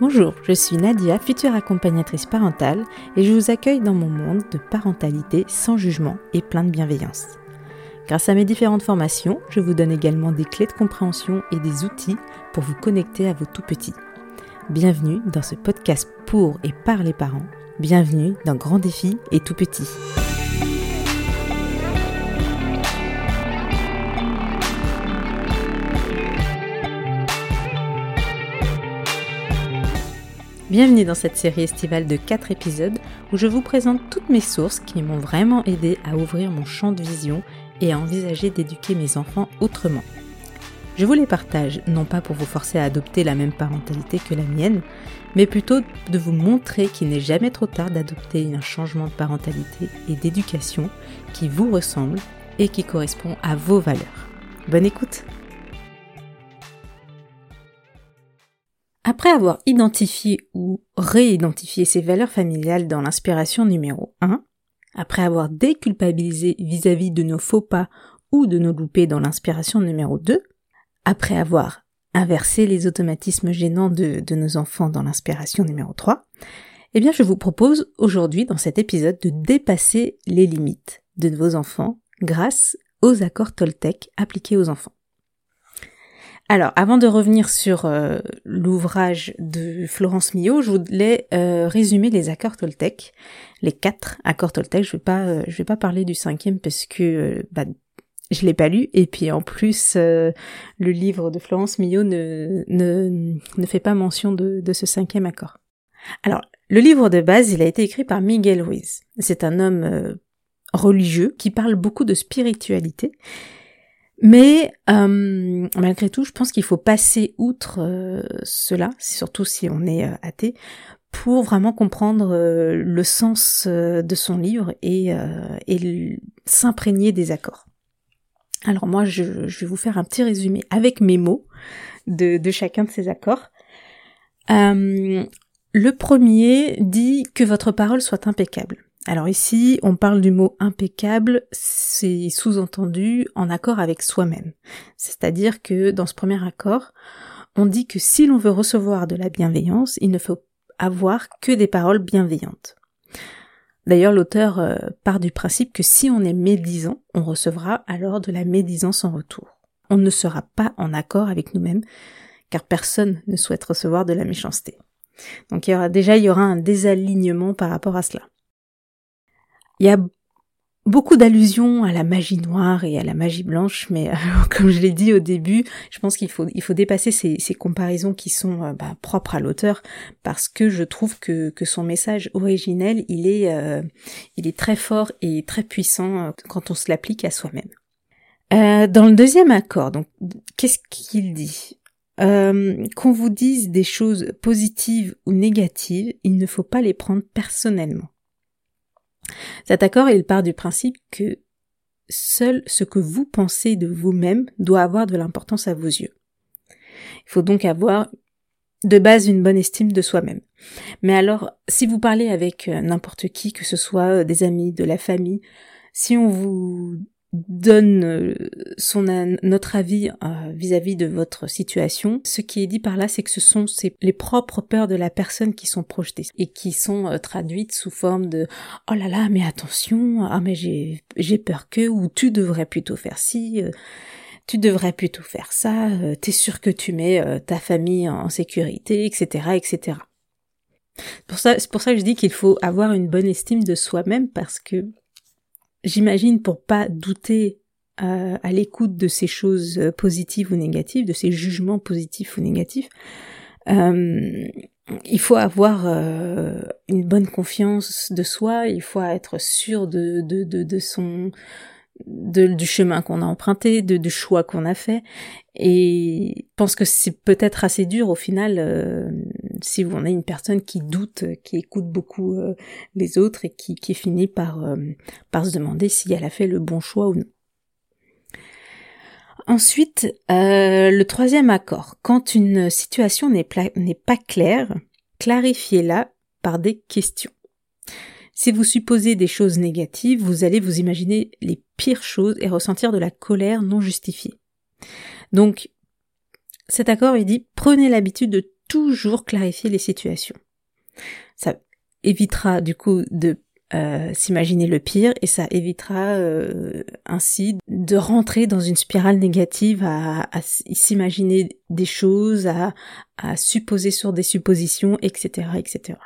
Bonjour, je suis Nadia, future accompagnatrice parentale, et je vous accueille dans mon monde de parentalité sans jugement et plein de bienveillance. Grâce à mes différentes formations, je vous donne également des clés de compréhension et des outils pour vous connecter à vos tout petits. Bienvenue dans ce podcast pour et par les parents. Bienvenue dans Grand Défi et Tout Petit. Bienvenue dans cette série estivale de 4 épisodes où je vous présente toutes mes sources qui m'ont vraiment aidé à ouvrir mon champ de vision et à envisager d'éduquer mes enfants autrement. Je vous les partage non pas pour vous forcer à adopter la même parentalité que la mienne, mais plutôt de vous montrer qu'il n'est jamais trop tard d'adopter un changement de parentalité et d'éducation qui vous ressemble et qui correspond à vos valeurs. Bonne écoute Après avoir identifié ou réidentifié ses valeurs familiales dans l'inspiration numéro 1, après avoir déculpabilisé vis-à-vis de nos faux pas ou de nos loupés dans l'inspiration numéro 2, après avoir inversé les automatismes gênants de, de nos enfants dans l'inspiration numéro 3, eh bien je vous propose aujourd'hui dans cet épisode de dépasser les limites de vos enfants grâce aux accords Toltec appliqués aux enfants. Alors, avant de revenir sur euh, l'ouvrage de Florence Millot, je voulais euh, résumer les accords Toltec, les quatre accords Toltec. Je vais pas, euh, je vais pas parler du cinquième parce que bah, je l'ai pas lu et puis en plus le livre de Florence Millot ne, ne, ne fait pas mention de, de ce cinquième accord. Alors, le livre de base, il a été écrit par Miguel Ruiz. C'est un homme religieux qui parle beaucoup de spiritualité mais euh, malgré tout, je pense qu'il faut passer outre euh, cela, surtout si on est euh, athée, pour vraiment comprendre le sens de son livre et, et s'imprégner des accords. Alors moi, je, vais vous faire un petit résumé avec mes mots de chacun de ces accords. le premier dit que votre parole soit impeccable. Alors ici, on parle du mot impeccable, c'est sous-entendu en accord avec soi-même. C'est-à-dire que dans ce premier accord, on dit que si l'on veut recevoir de la bienveillance, il ne faut avoir que des paroles bienveillantes. D'ailleurs, l'auteur euh, part du principe que si on est médisant, on recevra alors de la médisance en retour. On ne sera pas en accord avec nous-mêmes, car personne ne souhaite recevoir de la méchanceté. Donc il déjà il y aura un désalignement par rapport à cela. Il y a beaucoup d'allusions à la magie noire et à la magie blanche, mais euh, comme je l'ai dit au début, je pense qu'il faut il faut dépasser ces, comparaisons qui sont euh, bah, propres à l'auteur parce que je trouve que, que son message originel il est euh, il est très fort et très puissant quand on se l'applique à soi-même. dans le deuxième accord, donc qu'est-ce qu'il dit? Qu'on vous dise des choses positives ou négatives, il ne faut pas les prendre personnellement. Cet accord, il part du principe que seul ce que vous pensez de vous-même doit avoir de l'importance à vos yeux. Il faut donc avoir de base une bonne estime de soi-même. Mais alors, si vous parlez avec euh, n'importe qui, que ce soit euh, des amis, de la famille, si on vous donne euh, son notre avis euh, vis-à-vis de votre situation. Ce qui est dit par là, c'est que ce sont les propres peurs de la personne qui sont projetées et qui sont euh, traduites sous forme de oh là là, mais attention, ah mais j'ai j'ai peur que ou tu devrais plutôt faire ci. tu devrais plutôt faire ça, t'es sûr que tu mets ta famille en sécurité, etc., etc. Pour ça, c'est pour ça que je dis qu'il faut avoir une bonne estime de soi-même parce que j'imagine pour pas douter euh, à l'écoute de ces choses euh, positives ou négatives, de ces jugements positifs ou négatifs, euh, il faut avoir une bonne confiance de soi, il faut être sûr de, de, de, de son du chemin qu'on a emprunté, de, du choix qu'on a fait. Et je pense que c'est peut-être assez dur au final euh, si en avez une personne qui doute, qui écoute beaucoup euh, les autres et qui, qui finit par, euh, par se demander si elle a fait le bon choix ou non. Ensuite, le troisième accord. Quand une situation n'est pas claire, clarifiez-la par des questions. Si vous supposez des choses négatives, vous allez vous imaginer les pires choses et ressentir de la colère non justifiée. Donc, cet accord, il dit, prenez l'habitude de clarifier les situations. Ça évitera du coup de euh, s'imaginer le pire et ça évitera euh, ainsi de rentrer dans une spirale négative à, s'imaginer des choses, à, à, supposer sur des suppositions, etc., etc.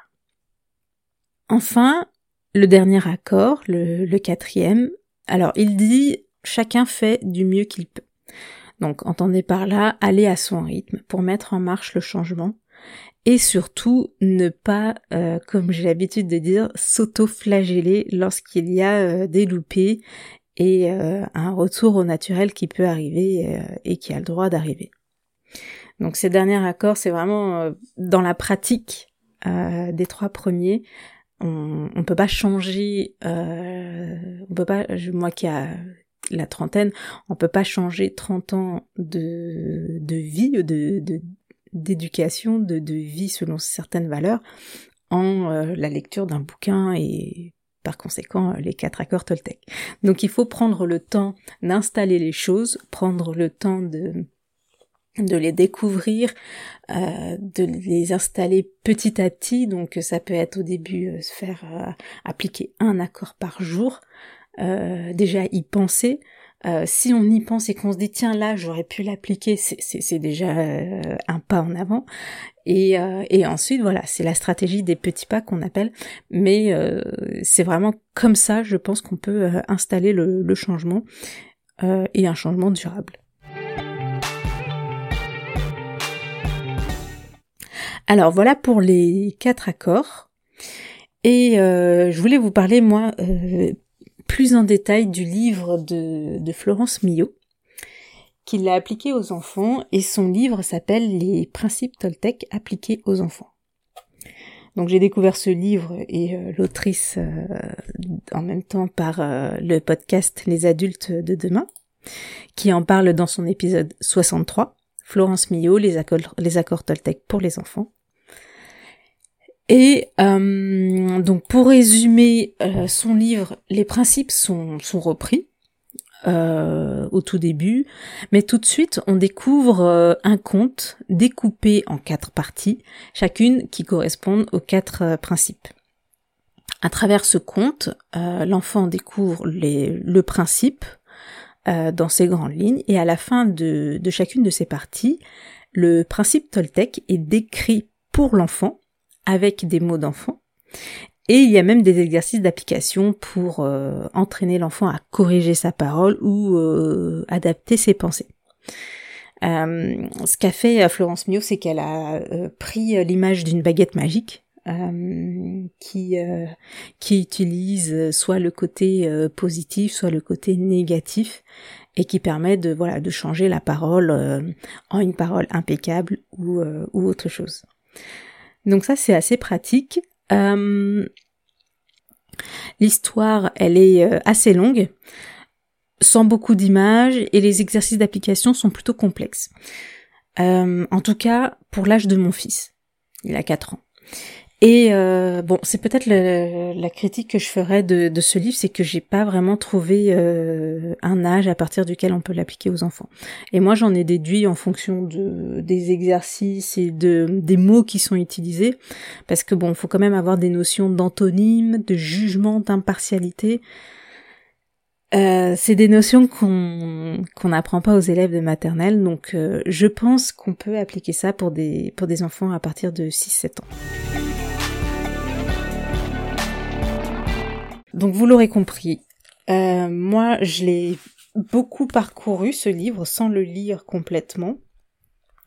Enfin, le dernier accord, le quatrième, alors il dit chacun fait du mieux qu'il peut. Donc entendez par là aller à son rythme pour mettre en marche le changement et surtout ne pas, euh, comme j'ai l'habitude de dire, s'auto-flageller lorsqu'il y a euh, des loupés et euh, un retour au naturel qui peut arriver et qui a le droit d'arriver. Donc ces derniers accords, c'est vraiment dans la pratique des trois premiers. On, on peut pas changer, on peut pas, moi qui a la trentaine, on peut pas changer 30 ans de, vie, d'éducation, de, vie selon certaines valeurs, en euh, la lecture d'un bouquin et par conséquent les quatre accords Toltec. Donc il faut prendre le temps d'installer les choses, prendre le temps de de les découvrir, euh, de les installer petit à petit. Donc ça peut être au début euh, se faire appliquer un accord par jour, déjà y penser, euh, si on y pense et qu'on se dit tiens là j'aurais pu l'appliquer, c'est déjà euh, un pas en avant. Et, euh, et ensuite voilà, c'est la stratégie des petits pas qu'on appelle, mais c'est vraiment comme ça, je pense qu'on peut installer le, le changement et un changement durable. Alors voilà pour les quatre accords. Et je voulais vous parler moi plus en détail du livre de, Florence Millot, qu'il l'a appliqué aux enfants, et son livre s'appelle Les principes Toltec appliqués aux enfants. Donc j'ai découvert ce livre et euh, l'autrice euh, en même temps par euh, le podcast Les adultes de demain, qui en parle dans son épisode 63, Florence Millot, les accords, les pour les enfants. Et euh, donc pour résumer euh, son livre, les principes sont, sont repris euh, au tout début, mais tout de suite on découvre un conte découpé en quatre parties, chacune qui correspondent aux quatre principes. À travers ce conte, l'enfant découvre le principe dans ses grandes lignes, et à la fin de, de chacune de ces parties, le principe Toltec est décrit pour l'enfant avec des mots d'enfant. Et il y a même des exercices d'application pour euh, entraîner l'enfant à corriger sa parole ou euh, adapter ses pensées. Euh, ce qu'a fait Florence Mio, c'est qu'elle a pris l'image d'une baguette magique qui qui utilise soit le côté positif, soit le côté négatif, et qui permet de voilà de changer la parole en une parole impeccable ou ou autre chose. Donc ça c'est assez pratique. Euh, l'histoire elle est euh, assez longue, sans beaucoup d'images et les exercices d'application sont plutôt complexes. Euh, en tout cas pour l'âge de mon fils. Il a 4 ans. Et euh, bon, c'est peut-être la critique que je ferais de, de ce livre, c'est que j'ai pas vraiment trouvé euh, un âge à partir duquel on peut l'appliquer aux enfants. Et moi, j'en ai déduit en fonction de des exercices et de des mots qui sont utilisés, parce que bon, faut quand même avoir des notions d'antonyme, de jugement, d'impartialité. Euh, c'est des notions qu'on qu'on n'apprend pas aux élèves de maternelle, donc euh, je pense qu'on peut appliquer ça pour des pour des enfants à partir de 6-7 ans. Donc vous l'aurez compris, euh, moi je l'ai beaucoup parcouru ce livre sans le lire complètement.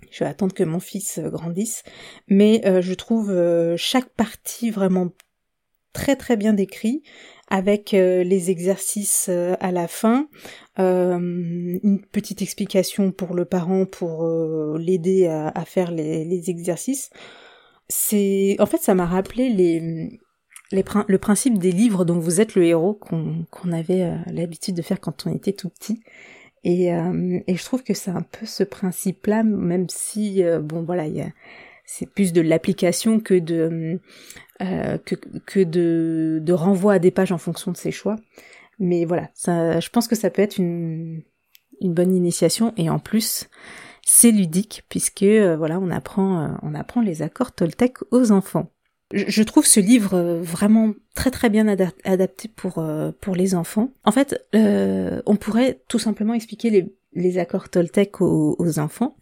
Je vais attendre que mon fils grandisse, mais euh, je trouve euh, chaque partie vraiment très très bien décrit avec les exercices à la fin, une petite explication pour le parent pour l'aider à, faire les, les exercices. C'est en fait ça m'a rappelé les le principe des livres dont vous êtes le héros qu'on avait euh, l'habitude de faire quand on était tout petit. Et, euh, et je trouve que c'est un peu ce principe-là, même si, euh, bon voilà, c'est plus de l'application que de que, de, renvoi à des pages en fonction de ses choix. Mais voilà, je pense que ça peut être une, une bonne initiation et en plus, c'est ludique puisque voilà, on apprend on apprend les accords Toltec aux enfants. Je trouve ce livre vraiment très très bien adapté pour pour les enfants. En fait, on pourrait tout simplement expliquer les, les accords Toltec aux, enfants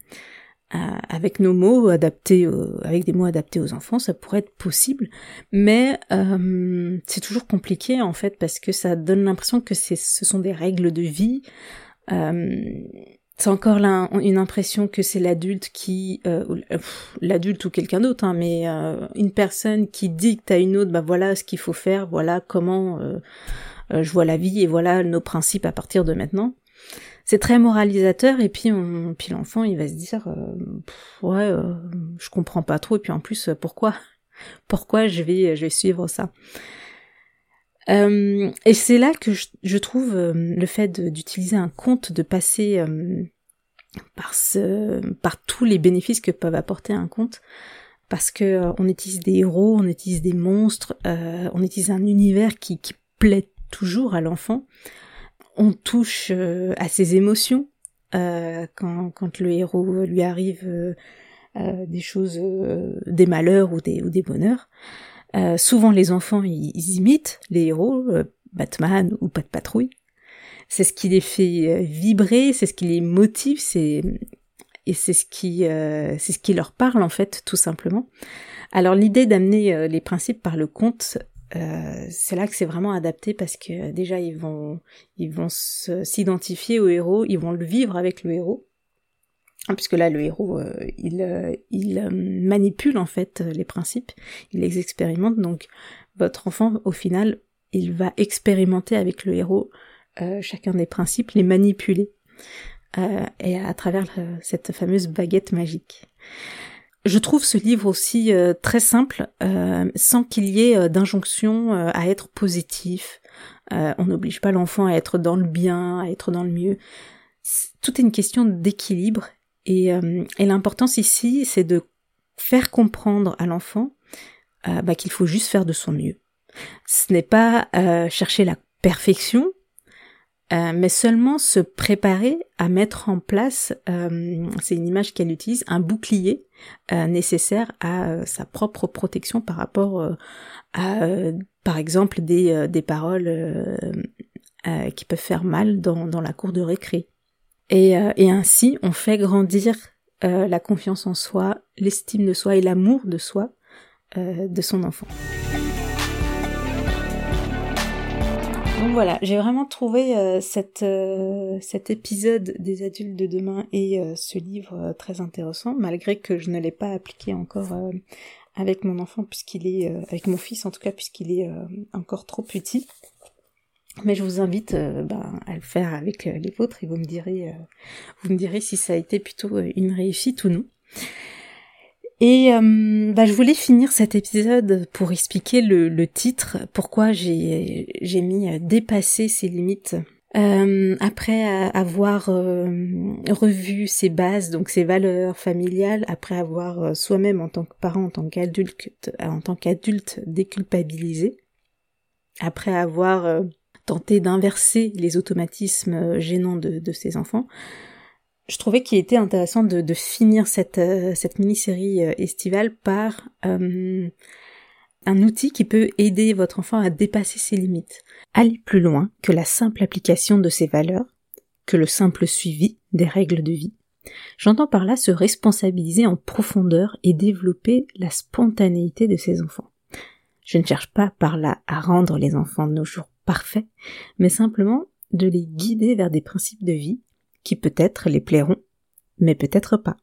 avec nos mots adaptés, avec des mots adaptés aux enfants, ça pourrait être possible, mais euh, c'est toujours compliqué en fait parce que ça donne l'impression que ce sont des règles de vie. Euh, c'est encore là une impression que c'est l'adulte qui, euh, l'adulte ou quelqu'un d'autre, hein, mais une personne qui dicte à une autre, bah voilà ce qu'il faut faire, voilà comment je vois la vie et voilà nos principes à partir de maintenant. C'est très moralisateur et puis on, puis l'enfant il va se dire euh, ouais euh, je comprends pas trop et puis en plus euh, pourquoi pourquoi je vais je vais suivre ça? Et c'est là que je, trouve le fait d'utiliser un conte de passer par ce par tous les bénéfices que peuvent apporter un conte parce que on utilise des héros on utilise des monstres on utilise un univers qui, plaît toujours à l'enfant on touche euh, à ses émotions euh, quand, le héros lui arrive euh, des choses, des malheurs ou des bonheurs. Souvent les enfants ils, imitent les héros, Batman ou de patrouille. C'est ce qui les fait vibrer, c'est ce qui les motive, c'est et c'est ce qui c'est ce qui leur parle en fait tout simplement. Alors l'idée d'amener les principes par le conte, euh, c'est là que c'est vraiment adapté parce que déjà ils vont ils vont s'identifier au héros, ils vont le vivre avec le héros. Ah, puisque là le héros euh, il euh, il manipule en fait les principes, il les expérimente donc votre enfant au final il va expérimenter avec le héros chacun des principes, les manipuler et à travers cette fameuse baguette magique. Je trouve ce livre aussi euh, très simple, euh, sans qu'il y ait euh, d'injonction à être positif. on n'oblige pas l'enfant à être dans le bien, à être dans le mieux. Tout est une question d'équilibre. Et, et l'importance ici, c'est de faire comprendre à l'enfant bah, qu'il faut juste faire de son mieux. Ce n'est pas chercher la perfection, euh, mais seulement se préparer à mettre en place, euh, c'est une image qu'elle utilise, un bouclier euh, nécessaire à sa propre protection par rapport à, par exemple, des, des paroles qui peuvent faire mal dans, dans la cour de récré. Et, et ainsi, on fait grandir la confiance en soi, l'estime de soi et l'amour de soi de son enfant. Donc voilà, j'ai vraiment trouvé euh, euh, cet épisode des adultes de demain et euh, ce livre très intéressant, malgré que je ne l'ai pas appliqué encore avec mon enfant puisqu'il est, avec mon fils en tout cas puisqu'il est encore trop petit. Mais je vous invite ben, à le faire avec les vôtres et vous me direz, vous me direz si ça a été plutôt une réussite ou non. Et euh, bah, je voulais finir cet épisode pour expliquer le, titre, pourquoi j'ai mis euh, dépasser ses limites. Euh, après avoir revu ses bases, donc ses valeurs familiales, après avoir soi-même en tant que parent, en tant qu'adulte, en tant qu'adulte déculpabilisé, après avoir tenté d'inverser les automatismes gênants de, de ses enfants, je trouvais qu'il était intéressant de, finir cette, euh, mini-série euh, estivale par euh, un outil qui peut aider votre enfant à dépasser ses limites, aller plus loin que la simple application de ses valeurs, que le simple suivi des règles de vie. J'entends par là se responsabiliser en profondeur et développer la spontanéité de ses enfants. Je ne cherche pas par là à rendre les enfants de nos jours mais simplement de les guider vers des principes de vie qui peut-être les plairont, mais peut-être pas.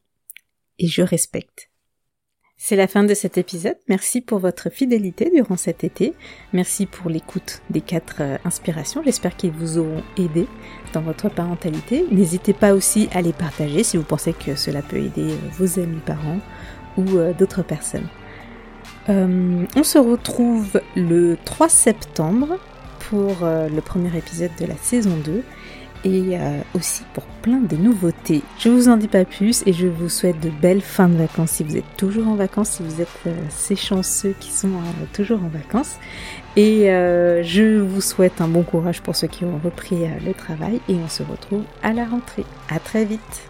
Et je respecte. C'est la fin de cet épisode. Merci pour votre fidélité durant cet été. Merci pour l'écoute des quatre euh, inspirations. J'espère qu'ils vous auront aidé dans votre parentalité. N'hésitez pas aussi à les partager si vous pensez que cela peut aider euh, vos amis parents ou euh, d'autres personnes. on se retrouve le 3 septembre pour le premier épisode de la saison 2 et euh, aussi pour plein de nouveautés. Je vous en dis pas plus et je vous souhaite de belles fins de vacances si vous êtes toujours en vacances, si vous êtes euh, ces chanceux qui sont euh, toujours en vacances. Et je vous souhaite un bon courage pour ceux qui ont repris le travail et on se retrouve à la rentrée. À très vite.